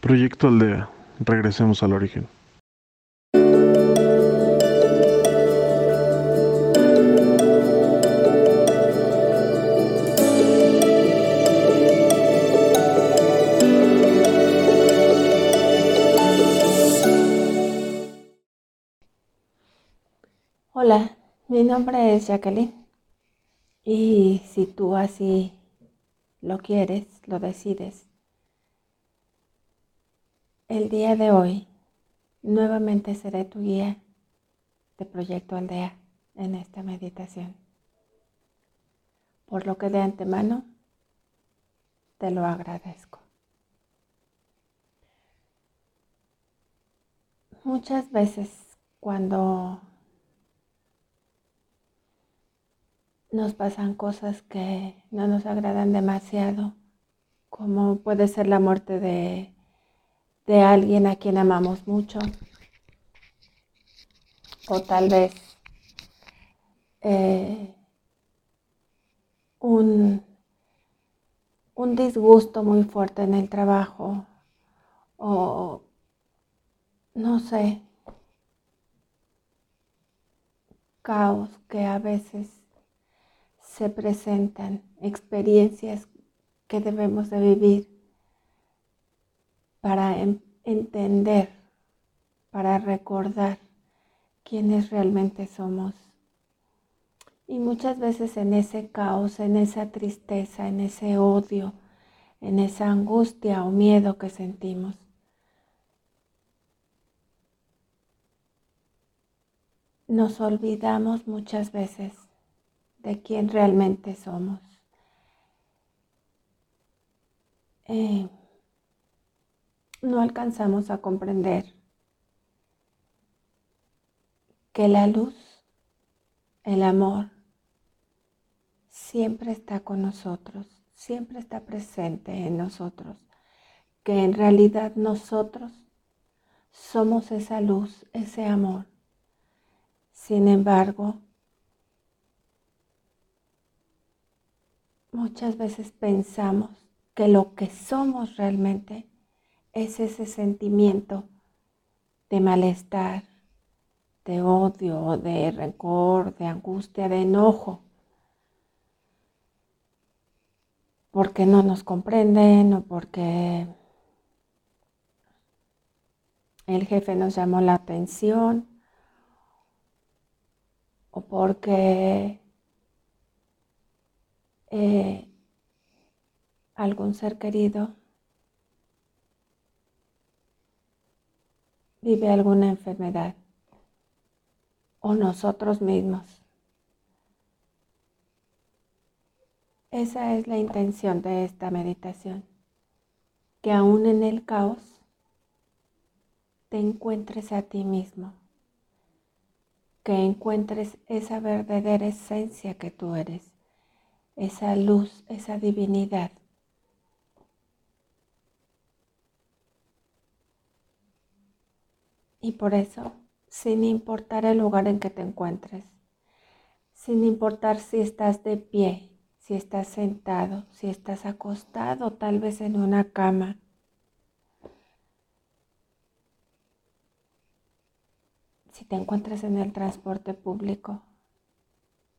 Proyecto Aldea. Regresemos al origen. Hola, mi nombre es Jacqueline y si tú así lo quieres, lo decides, el día de hoy nuevamente seré tu guía de Proyecto Aldea en esta meditación. Por lo que de antemano te lo agradezco. Muchas veces cuando nos pasan cosas que no nos agradan demasiado, como puede ser la muerte de de alguien a quien amamos mucho. O tal vez eh, un, un disgusto muy fuerte en el trabajo. O no sé, caos que a veces se presentan, experiencias que debemos de vivir para entender, para recordar quiénes realmente somos. Y muchas veces en ese caos, en esa tristeza, en ese odio, en esa angustia o miedo que sentimos, nos olvidamos muchas veces de quién realmente somos. Eh, no alcanzamos a comprender que la luz, el amor, siempre está con nosotros, siempre está presente en nosotros, que en realidad nosotros somos esa luz, ese amor. Sin embargo, muchas veces pensamos que lo que somos realmente es ese sentimiento de malestar, de odio, de rencor, de angustia, de enojo, porque no nos comprenden o porque el jefe nos llamó la atención o porque eh, algún ser querido vive alguna enfermedad. O nosotros mismos. Esa es la intención de esta meditación, que aún en el caos te encuentres a ti mismo, que encuentres esa verdadera esencia que tú eres, esa luz, esa divinidad Y por eso, sin importar el lugar en que te encuentres, sin importar si estás de pie, si estás sentado, si estás acostado tal vez en una cama, si te encuentras en el transporte público,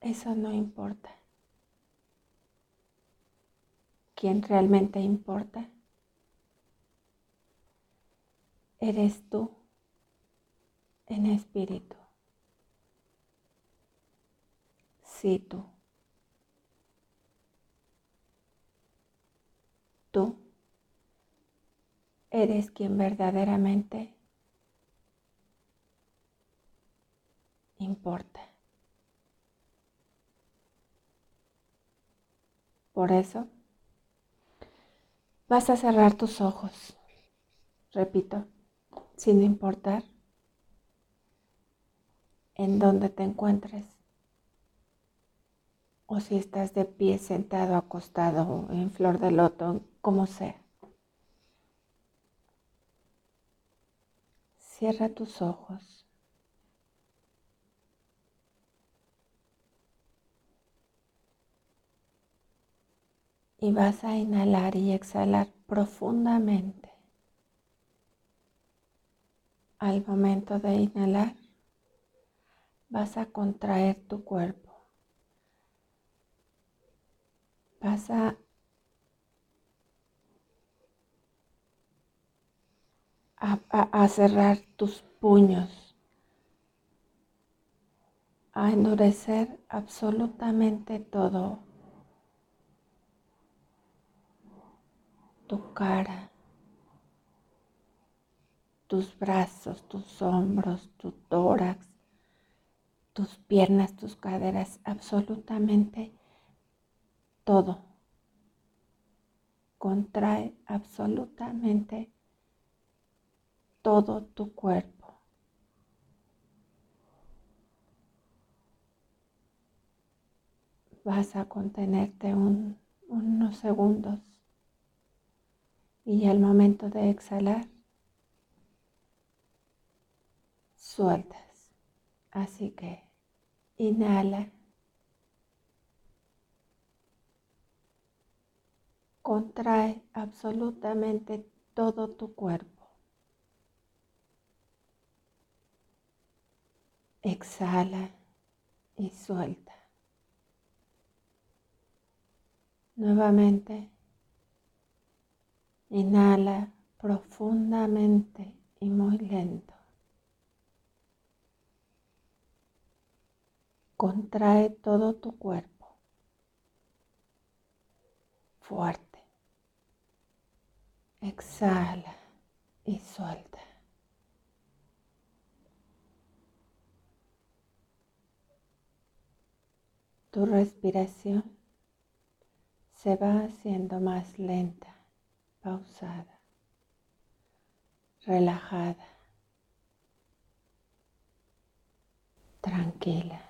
eso no importa. ¿Quién realmente importa? Eres tú en espíritu. Si tú, tú eres quien verdaderamente importa. Por eso, vas a cerrar tus ojos, repito, sin importar en donde te encuentres. O si estás de pie, sentado, acostado, en flor de loto, como sea. Cierra tus ojos. Y vas a inhalar y exhalar profundamente. al momento de inhalar, vas a contraer tu cuerpo. Vas a a, cerrar tus puños, a endurecer absolutamente todo, tu cara, tus brazos, tus hombros, tu tórax, tus piernas, tus caderas, absolutamente todo. Contrae absolutamente todo tu cuerpo. Vas a contenerte unos segundos y al momento de exhalar, sueltas. Así que inhala. Contrae absolutamente todo tu cuerpo. Exhala y suelta. Nuevamente, inhala profundamente y muy lento. Contrae todo tu cuerpo. Fuerte. Exhala y suelta. Tu respiración se va haciendo más lenta, pausada, relajada, tranquila.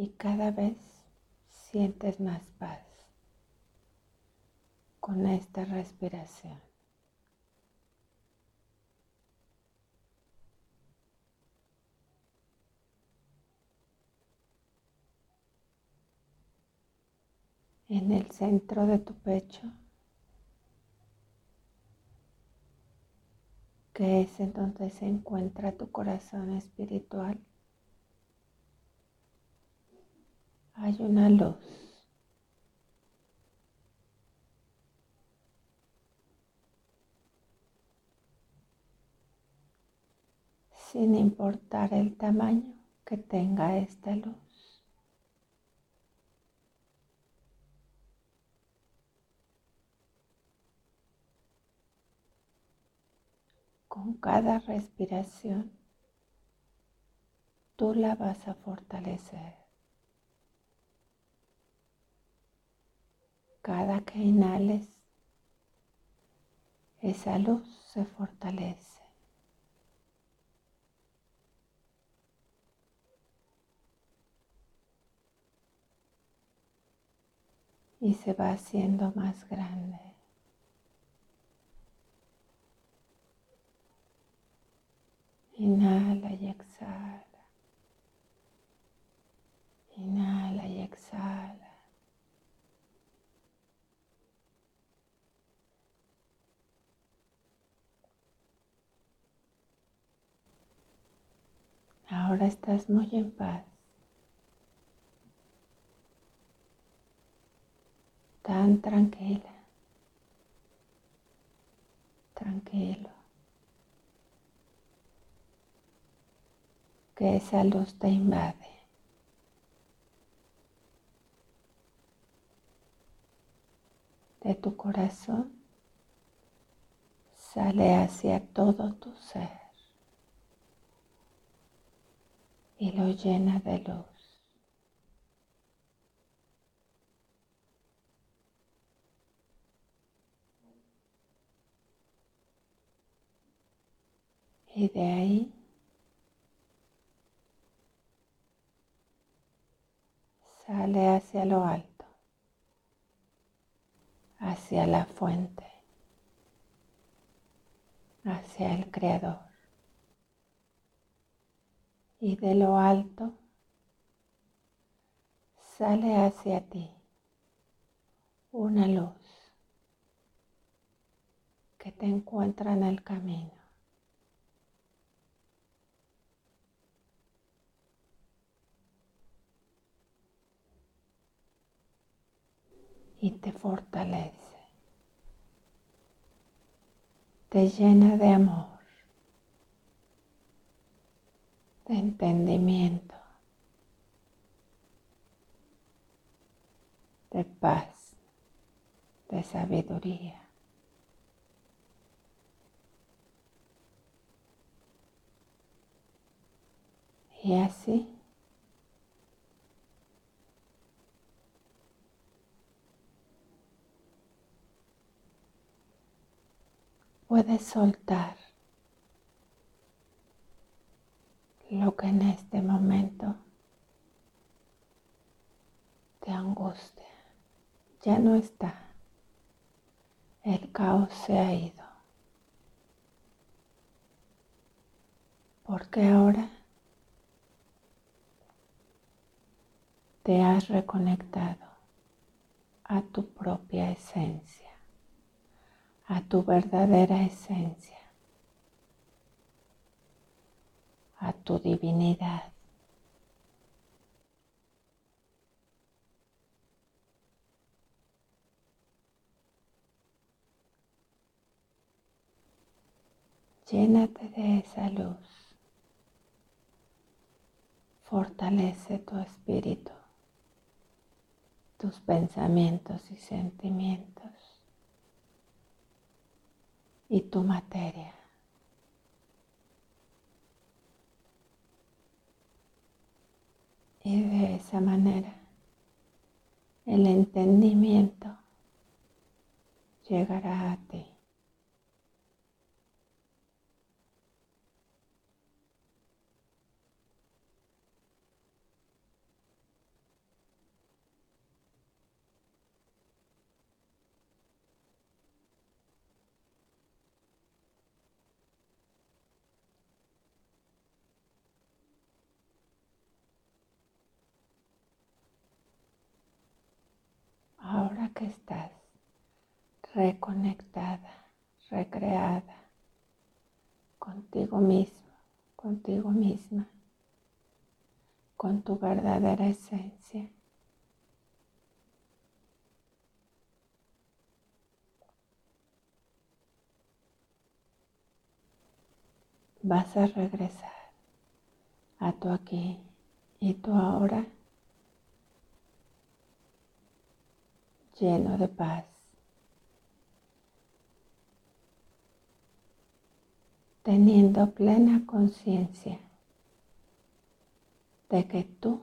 Y cada vez sientes más paz con esta respiración. en el centro de tu pecho, que es en donde se encuentra tu corazón espiritual. Hay una luz. sin importar el tamaño que tenga esta luz. con cada respiración, tú la vas a fortalecer. Cada que inhales, esa luz se fortalece. Y se va haciendo más grande. Inhala y exhala. Inhala y exhala. Ahora estás muy en paz. Tan tranquila. Tranquilo. que esa luz te invade. De tu corazón sale hacia todo tu ser y lo llena de luz. Y de ahí sale hacia lo alto, hacia la fuente, hacia el Creador. Y de lo alto sale hacia ti una luz que te encuentra en el camino. Y te fortalece, te llena de amor, de entendimiento, de paz, de sabiduría. Y así puedes soltar lo que en este momento te angustia. Ya no está. El caos se ha ido. Porque ahora te has reconectado a tu propia esencia, a tu verdadera esencia, a tu divinidad. Llénate de esa luz. Fortalece tu espíritu tus pensamientos y sentimientos y tu materia. Y de esa manera el entendimiento llegará a ti. Que estás reconectada, recreada contigo mismo, contigo misma, con tu verdadera esencia. Vas a regresar a tu aquí y tu ahora lleno de paz. Teniendo plena conciencia de que tú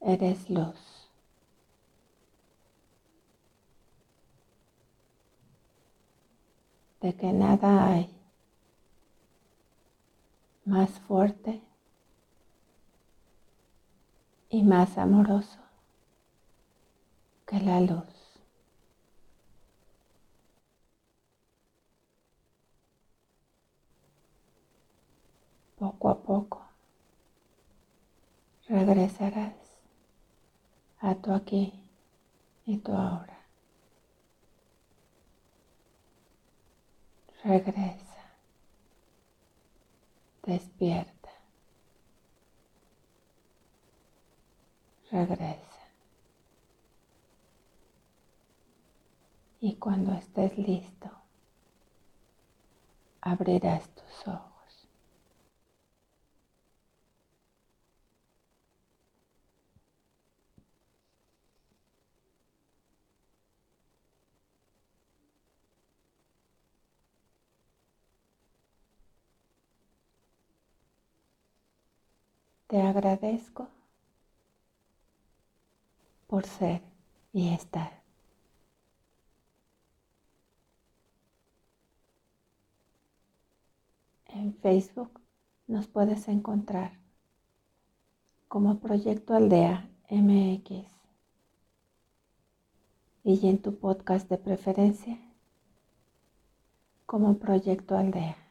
eres luz. De que nada hay más fuerte y más amoroso que la luz. Poco a poco regresarás a tu aquí y tu ahora. Regresa, despierta, regresa. Y cuando estés listo, abrirás tus ojos. Te agradezco por ser y estar. En Facebook nos puedes encontrar como Proyecto Aldea MX y en tu podcast de preferencia como Proyecto Aldea.